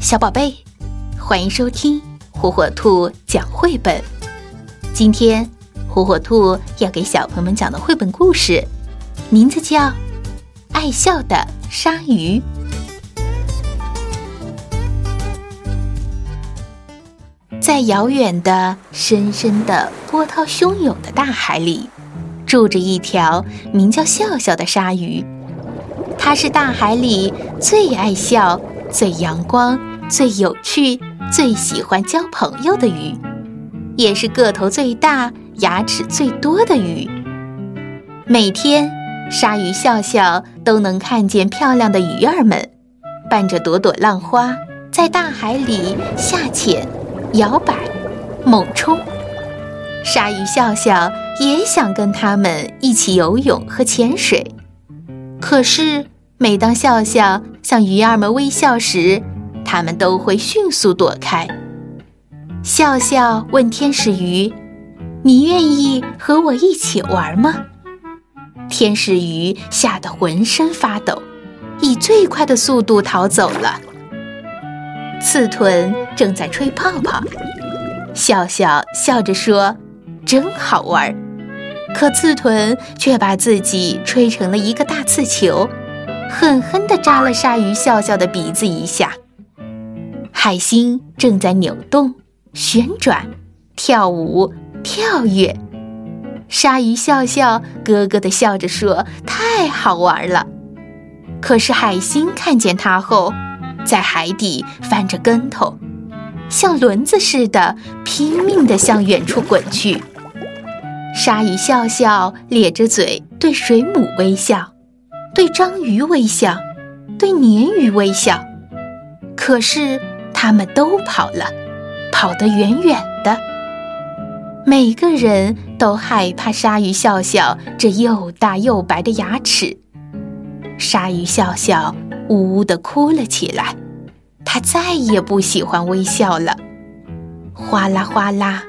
小宝贝，欢迎收听火火兔讲绘本。今天，火火兔要给小朋友们讲的绘本故事，名字叫《爱笑的鲨鱼》。在遥远的、深深的、波涛汹涌的大海里，住着一条名叫笑笑的鲨鱼。它是大海里最爱笑、最阳光、最有趣、最喜欢交朋友的鱼，也是个头最大、牙齿最多的鱼。每天，鲨鱼笑笑都能看见漂亮的鱼儿们，伴着朵朵浪花，在大海里下潜、摇摆、猛冲。鲨鱼笑笑也想跟它们一起游泳和潜水。可是，每当笑笑向鱼儿们微笑时，它们都会迅速躲开。笑笑问天使鱼：“你愿意和我一起玩吗？”天使鱼吓得浑身发抖，以最快的速度逃走了。刺豚正在吹泡泡，笑笑笑着说：“真好玩。”可刺豚却把自己吹成了一个大刺球，狠狠地扎了鲨鱼笑笑的鼻子一下。海星正在扭动、旋转、跳舞、跳跃，鲨鱼笑笑咯咯地笑着说：“太好玩了。”可是海星看见它后，在海底翻着跟头，像轮子似的拼命地向远处滚去。鲨鱼笑笑咧着嘴，对水母微笑，对章鱼微笑，对鲶鱼微笑。可是他们都跑了，跑得远远的。每个人都害怕鲨鱼笑笑这又大又白的牙齿。鲨鱼笑笑呜呜地哭了起来，它再也不喜欢微笑了。哗啦哗啦。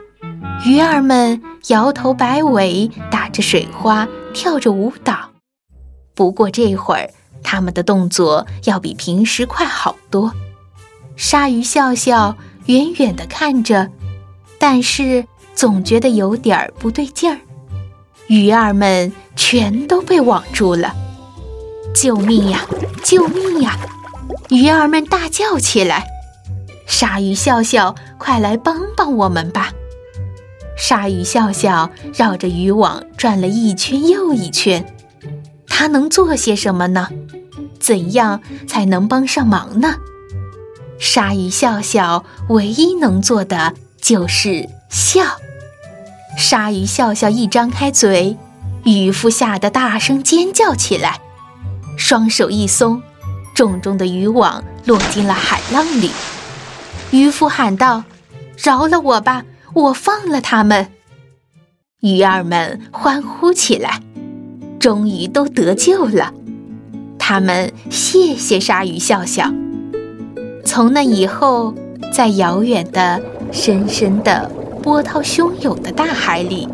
鱼儿们摇头摆尾，打着水花，跳着舞蹈。不过这会儿，他们的动作要比平时快好多。鲨鱼笑笑远远地看着，但是总觉得有点儿不对劲儿。鱼儿们全都被网住了！救命呀！救命呀！鱼儿们大叫起来：“鲨鱼笑笑，快来帮帮我们吧！”鲨鱼笑笑绕着渔网转了一圈又一圈，它能做些什么呢？怎样才能帮上忙呢？鲨鱼笑笑唯一能做的就是笑。鲨鱼笑笑一张开嘴，渔夫吓得大声尖叫起来，双手一松，重重的渔网落进了海浪里。渔夫喊道：“饶了我吧！”我放了他们，鱼儿们欢呼起来，终于都得救了。他们谢谢鲨鱼笑笑。从那以后，在遥远的、深深的、波涛汹涌的大海里，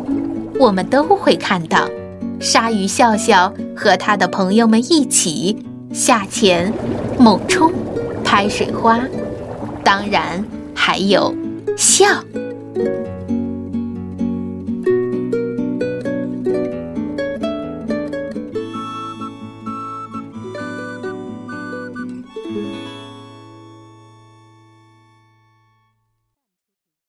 我们都会看到鲨鱼笑笑和他的朋友们一起下潜、猛冲、拍水花，当然还有笑。